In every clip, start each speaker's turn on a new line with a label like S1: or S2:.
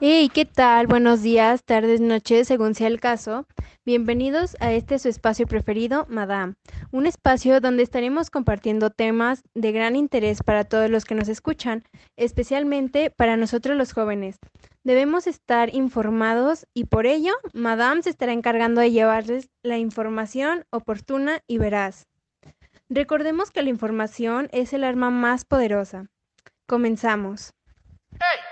S1: Hey, ¿qué tal? Buenos días, tardes, noches, según sea el caso. Bienvenidos a este su espacio preferido, Madame, un espacio donde estaremos compartiendo temas de gran interés para todos los que nos escuchan, especialmente para nosotros los jóvenes. Debemos estar informados y por ello, Madame se estará encargando de llevarles la información oportuna y veraz. Recordemos que la información es el arma más poderosa. Comenzamos.
S2: Hey,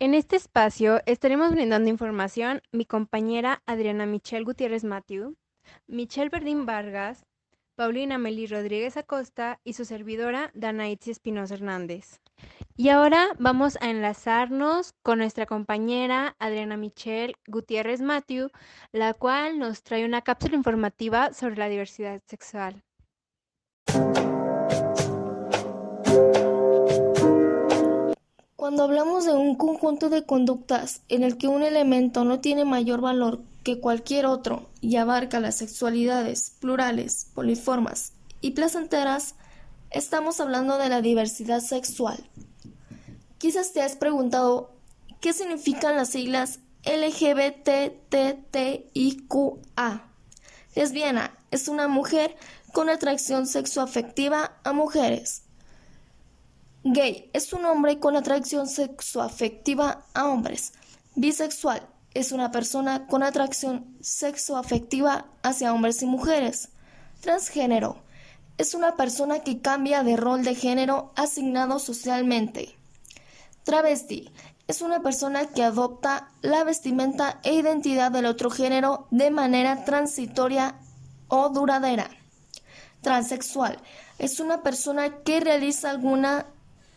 S1: En este espacio estaremos brindando información. Mi compañera Adriana Michelle Gutiérrez Matthew, Michelle Verdín Vargas, Paulina Meli Rodríguez Acosta y su servidora Danaitzi Espinosa Hernández. Y ahora vamos a enlazarnos con nuestra compañera Adriana Michelle Gutiérrez Matthew, la cual nos trae una cápsula informativa sobre la diversidad sexual.
S3: Cuando hablamos de un conjunto de conductas en el que un elemento no tiene mayor valor que cualquier otro y abarca las sexualidades plurales, poliformas y placenteras, estamos hablando de la diversidad sexual. Quizás te has preguntado qué significan las siglas LGBTTIQA. Lesbiana es una mujer con atracción sexoafectiva a mujeres. Gay es un hombre con atracción sexoafectiva a hombres. Bisexual es una persona con atracción sexoafectiva hacia hombres y mujeres. Transgénero es una persona que cambia de rol de género asignado socialmente. Travesti es una persona que adopta la vestimenta e identidad del otro género de manera transitoria o duradera. Transexual es una persona que realiza alguna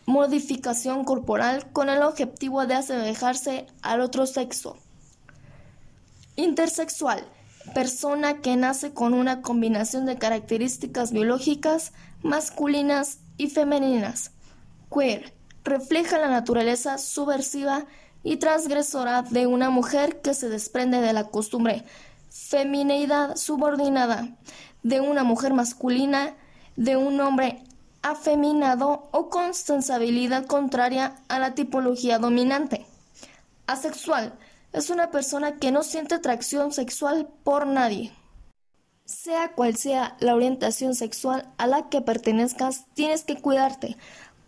S3: modificación corporal con el objetivo de asemejarse al otro sexo. Intersexual, persona que nace con una combinación de características biológicas masculinas y femeninas. Queer, refleja la naturaleza subversiva y transgresora de una mujer que se desprende de la costumbre femineidad subordinada de una mujer masculina, de un hombre afeminado o con sensibilidad contraria a la tipología dominante. Asexual es una persona que no siente atracción sexual por nadie. Sea cual sea la orientación sexual a la que pertenezcas, tienes que cuidarte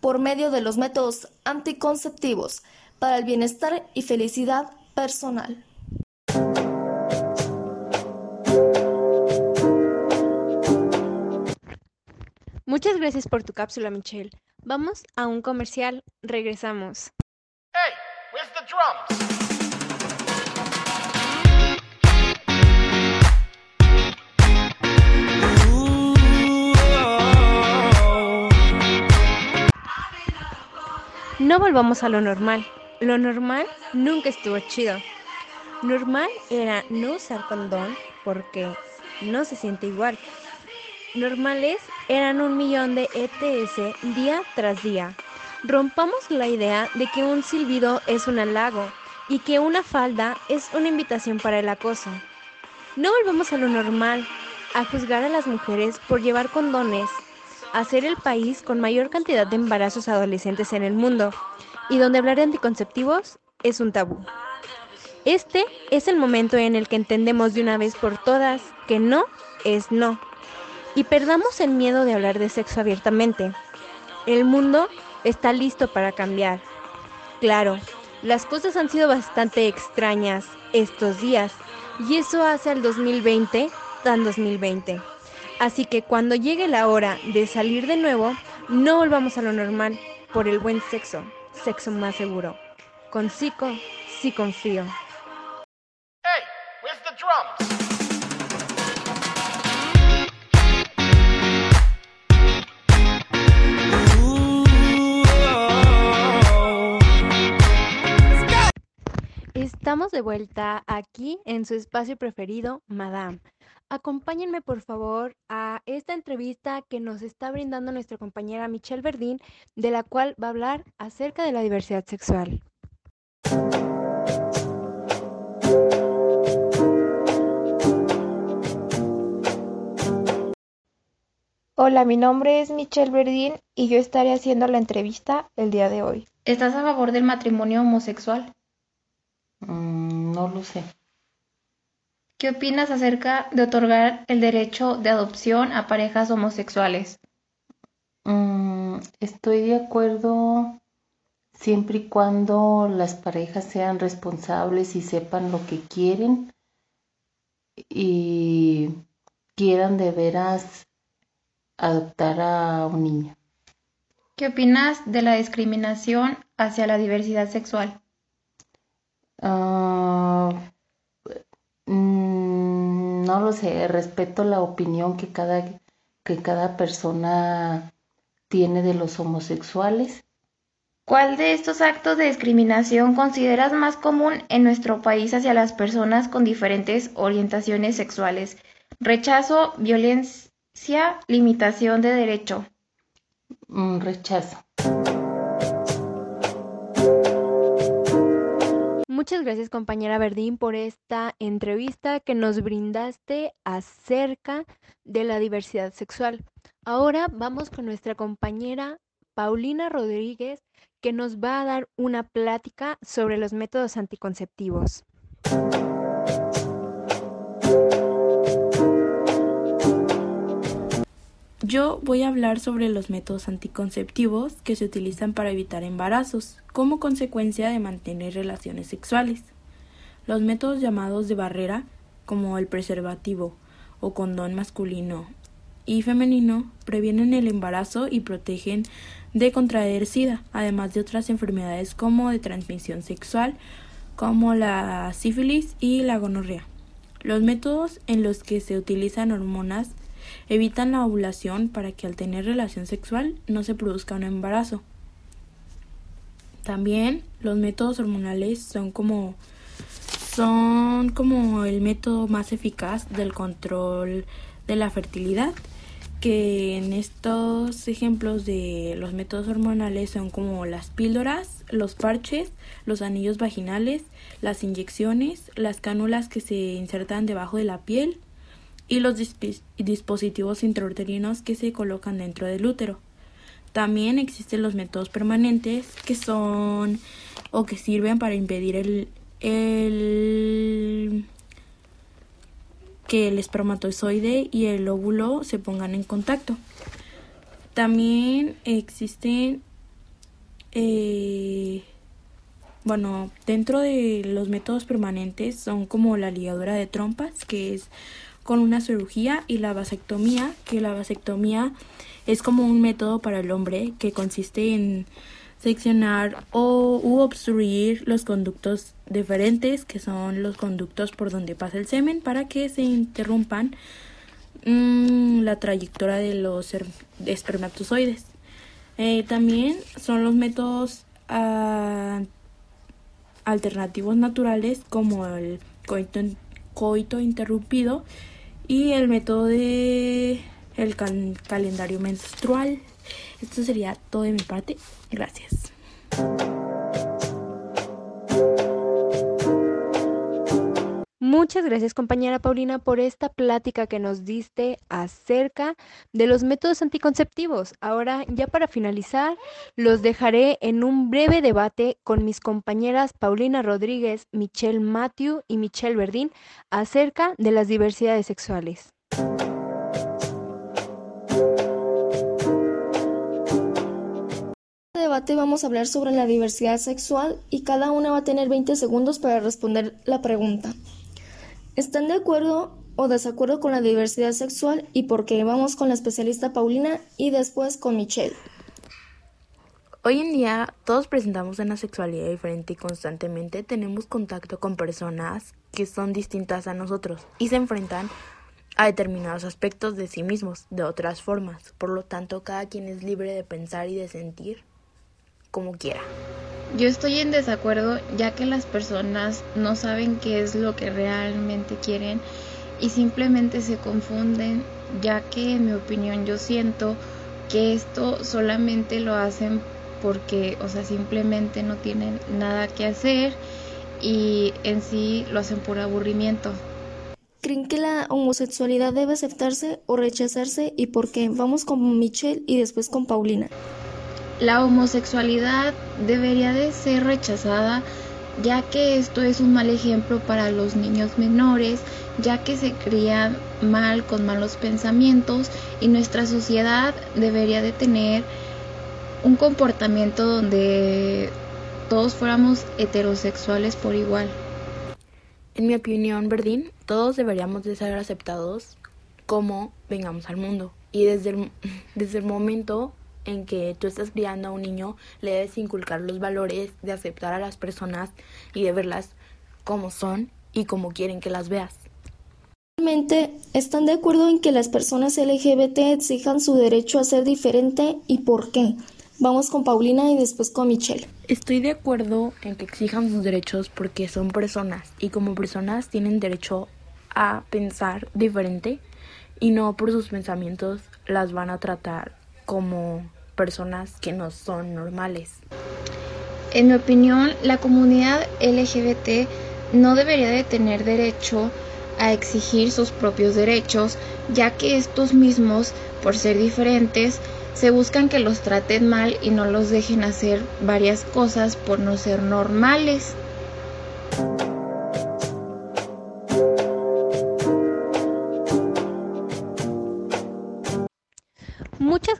S3: por medio de los métodos anticonceptivos para el bienestar y felicidad personal.
S1: Muchas gracias por tu cápsula, Michelle. Vamos a un comercial. Regresamos.
S2: Hey, where's the drums?
S1: No volvamos a lo normal. Lo normal nunca estuvo chido. Normal era no usar condón porque no se siente igual. Normales eran un millón de ETS día tras día. Rompamos la idea de que un silbido es un halago y que una falda es una invitación para el acoso. No volvamos a lo normal, a juzgar a las mujeres por llevar condones, a ser el país con mayor cantidad de embarazos adolescentes en el mundo y donde hablar de anticonceptivos es un tabú. Este es el momento en el que entendemos de una vez por todas que no es no y perdamos el miedo de hablar de sexo abiertamente. El mundo está listo para cambiar. Claro, las cosas han sido bastante extrañas estos días y eso hace al 2020 tan 2020. Así que cuando llegue la hora de salir de nuevo, no volvamos a lo normal por el buen sexo, sexo más seguro. Con Zico, sí confío.
S2: Hey, where's the drums?
S1: Estamos de vuelta aquí en su espacio preferido, Madame. Acompáñenme por favor a esta entrevista que nos está brindando nuestra compañera Michelle Verdín, de la cual va a hablar acerca de la diversidad sexual.
S4: Hola, mi nombre es Michelle Verdín y yo estaré haciendo la entrevista el día de hoy.
S5: ¿Estás a favor del matrimonio homosexual?
S6: Mm, no lo sé.
S5: ¿Qué opinas acerca de otorgar el derecho de adopción a parejas homosexuales?
S6: Mm, estoy de acuerdo siempre y cuando las parejas sean responsables y sepan lo que quieren y quieran de veras adoptar a un niño.
S5: ¿Qué opinas de la discriminación hacia la diversidad sexual?
S6: Ah, no lo sé, respeto la opinión que cada, que cada persona tiene de los homosexuales.
S5: ¿Cuál de estos actos de discriminación consideras más común en nuestro país hacia las personas con diferentes orientaciones sexuales? Rechazo, violencia, limitación de derecho.
S6: Mm, rechazo.
S1: Muchas gracias compañera Verdín por esta entrevista que nos brindaste acerca de la diversidad sexual. Ahora vamos con nuestra compañera Paulina Rodríguez que nos va a dar una plática sobre los métodos anticonceptivos.
S7: Yo voy a hablar sobre los métodos anticonceptivos que se utilizan para evitar embarazos como consecuencia de mantener relaciones sexuales. Los métodos llamados de barrera, como el preservativo o condón masculino y femenino, previenen el embarazo y protegen de contraer SIDA, además de otras enfermedades como de transmisión sexual, como la sífilis y la gonorrea. Los métodos en los que se utilizan hormonas Evitan la ovulación para que al tener relación sexual no se produzca un embarazo. También los métodos hormonales son como son como el método más eficaz del control de la fertilidad, que en estos ejemplos de los métodos hormonales son como las píldoras, los parches, los anillos vaginales, las inyecciones, las cánulas que se insertan debajo de la piel, y los dispositivos intrauterinos que se colocan dentro del útero. También existen los métodos permanentes que son o que sirven para impedir el, el que el espermatozoide y el óvulo se pongan en contacto. También existen, eh, bueno, dentro de los métodos permanentes son como la ligadura de trompas, que es con una cirugía y la vasectomía, que la vasectomía es como un método para el hombre que consiste en seccionar o u obstruir los conductos diferentes, que son los conductos por donde pasa el semen, para que se interrumpan mm, la trayectoria de los espermatozoides. Eh, también son los métodos ah, alternativos naturales como el coito, coito interrumpido y el método de el calendario menstrual. Esto sería todo de mi parte. Gracias.
S1: Muchas gracias compañera Paulina por esta plática que nos diste acerca de los métodos anticonceptivos. Ahora ya para finalizar, los dejaré en un breve debate con mis compañeras Paulina Rodríguez, Michelle Matthew y Michelle Verdín acerca de las diversidades sexuales.
S3: En este debate vamos a hablar sobre la diversidad sexual y cada una va a tener 20 segundos para responder la pregunta. ¿Están de acuerdo o desacuerdo con la diversidad sexual y por qué? Vamos con la especialista Paulina y después con Michelle.
S7: Hoy en día todos presentamos una sexualidad diferente y constantemente tenemos contacto con personas que son distintas a nosotros y se enfrentan a determinados aspectos de sí mismos de otras formas. Por lo tanto, cada quien es libre de pensar y de sentir como quiera.
S5: Yo estoy en desacuerdo ya que las personas no saben qué es lo que realmente quieren y simplemente se confunden ya que en mi opinión yo siento que esto solamente lo hacen porque, o sea, simplemente no tienen nada que hacer y en sí lo hacen por aburrimiento.
S3: ¿Creen que la homosexualidad debe aceptarse o rechazarse y por qué? Vamos con Michelle y después con Paulina.
S5: La homosexualidad debería de ser rechazada ya que esto es un mal ejemplo para los niños menores, ya que se crían mal con malos pensamientos y nuestra sociedad debería de tener un comportamiento donde todos fuéramos heterosexuales por igual.
S7: En mi opinión, Verdín, todos deberíamos de ser aceptados como vengamos al mundo. Y desde el, desde el momento en que tú estás criando a un niño, le debes inculcar los valores de aceptar a las personas y de verlas como son y como quieren que las veas.
S3: Realmente, ¿están de acuerdo en que las personas LGBT exijan su derecho a ser diferente y por qué? Vamos con Paulina y después con Michelle.
S7: Estoy de acuerdo en que exijan sus derechos porque son personas y como personas tienen derecho a pensar diferente y no por sus pensamientos las van a tratar como personas que no son normales.
S5: En mi opinión, la comunidad LGBT no debería de tener derecho a exigir sus propios derechos, ya que estos mismos, por ser diferentes, se buscan que los traten mal y no los dejen hacer varias cosas por no ser normales.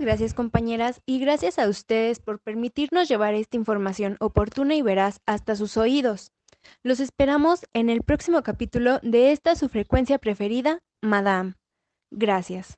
S1: Gracias compañeras y gracias a ustedes por permitirnos llevar esta información oportuna y veraz hasta sus oídos. Los esperamos en el próximo capítulo de esta su frecuencia preferida, Madame. Gracias.